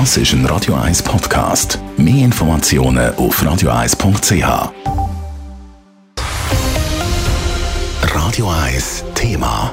Das ist ein Radio 1 Podcast. Mehr Informationen auf radio1.ch. Radio 1 Thema.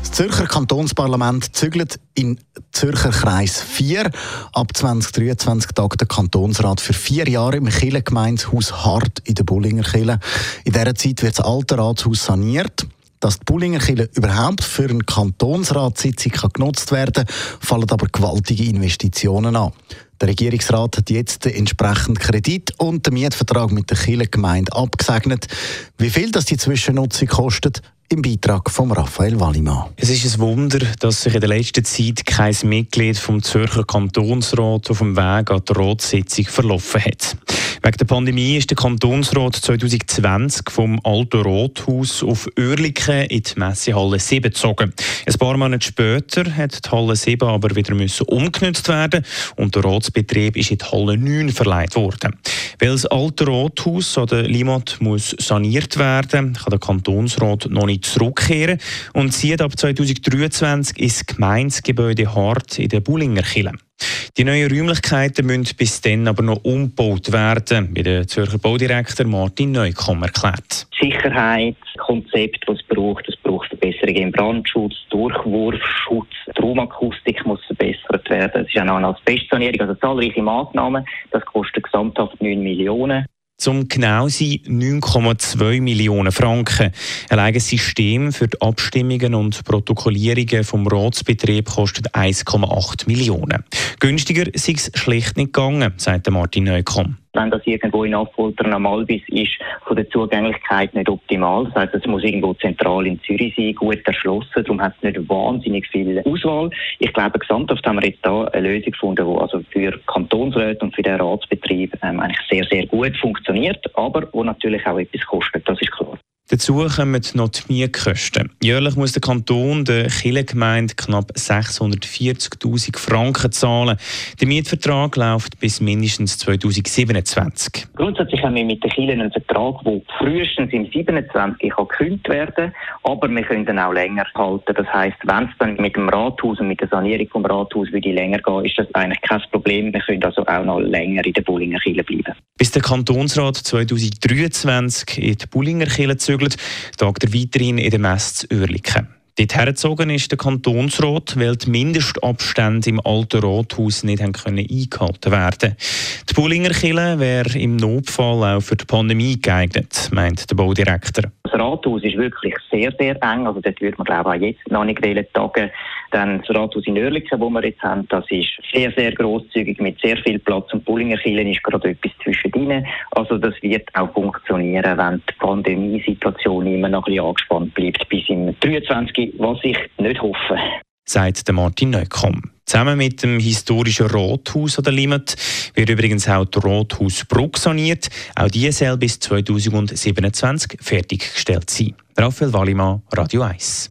Das Zürcher Kantonsparlament zügelt in Zürcher Kreis 4. Ab 2023 tagt der Kantonsrat für vier Jahre im Kirchengemeinshaus Hart in der Bullinger Kirche. In dieser Zeit wird das alte Ratshaus saniert. Dass die Bullinger Kirche überhaupt für eine Kantonsratssitzung genutzt werden kann, fallen aber gewaltige Investitionen an. Der Regierungsrat hat jetzt den entsprechenden Kredit und den Mietvertrag mit der Kirchengemeinde abgesegnet. Wie viel das die Zwischennutzung kostet, im Beitrag von Raphael Wallimann. Es ist ein Wunder, dass sich in der letzten Zeit kein Mitglied vom Zürcher Kantonsrat auf dem Weg an die Ratssitzung verlaufen hat. Wegen der Pandemie ist der Kantonsrat 2020 vom Alten Rathaus auf Oerlikon in die Messehalle 7 gezogen. Ein paar Monate später hat die Halle 7 aber wieder müssen umgenutzt werden und der Ratsbetrieb ist in die Halle 9 verleiht worden. Weil das Alte Rathaus an der Limmat muss saniert werden, kann der Kantonsrat noch nicht zurückkehren und zieht ab 2023 ins Gemeindegebäude Hart in der Bullinger Kille. Die neuen Räumlichkeiten müssen bis dann aber noch umgebaut werden, wie der Zürcher Baudirektor Martin Neukomm erklärt. Sicherheitskonzept, das es braucht, es braucht Verbesserungen im Brandschutz, Durchwurfschutz, die Raumakustik muss verbessert werden. Es ist auch noch eine Asbestsanierung, also zahlreiche Maßnahmen. Das kostet gesamthaft 9 Millionen. Zum genau sein 9,2 Millionen Franken. Ein System für die Abstimmungen und Protokollierungen vom Ratsbetrieb kostet 1,8 Millionen. Günstiger sei es schlicht nicht gegangen, sagt Martin Neukomm wenn das irgendwo in Affolter am Albis ist, von der Zugänglichkeit nicht optimal. Das heißt, es muss irgendwo zentral in Zürich sein, gut erschlossen. Darum hat es nicht wahnsinnig viel Auswahl. Ich glaube, gesamthaft haben wir jetzt da eine Lösung gefunden, die also für Kantonsräte und für den Ratsbetrieb ähm, eigentlich sehr, sehr gut funktioniert, aber wo natürlich auch etwas kostet. Das ist klar. Dazu kommen noch die Mietkosten. Jährlich muss der Kanton der Kirchengemeinde knapp 640.000 Franken zahlen. Der Mietvertrag läuft bis mindestens 2027. Grundsätzlich haben wir mit den Kirchen einen Vertrag, der frühestens im 27 gekündigt werden kann, aber wir können ihn auch länger halten. Das heisst, wenn es dann mit dem Rathaus und mit der Sanierung vom Rathaus würde länger gehen, ist das eigentlich kein Problem. Wir können also auch noch länger in der Bullinger Kirche bleiben. Bis der Kantonsrat 2023 in die Bullinger Kirche zügelt, tagt er weiterhin in der Messe zu Oerlikon. Dort hergezogen ist der Kantonsrat, weil die Mindestabstände im alten Rathaus nicht haben können eingehalten werden Die Bullinger Kille wäre im Notfall auch für die Pandemie geeignet, meint der Baudirektor. Das Rathaus ist wirklich sehr, sehr eng. Also dort würde man, glaube ich, auch jetzt noch nicht tagen. Dann das Rathaus in Oerlikon, das wir jetzt haben, das ist sehr, sehr grosszügig mit sehr viel Platz. Und Bullinger Kirche ist gerade etwas zwischendrin. Also das wird auch funktionieren, wenn die Pandemiesituation immer noch ein bisschen angespannt bleibt bis im 23, was ich nicht hoffe. Sagt Martin Neukomm. Zusammen mit dem historischen Rathaus an der Limit wird übrigens auch die Rathausbrücke saniert. Auch die soll bis 2027 fertiggestellt sein. Raphael Wallimann, Radio 1.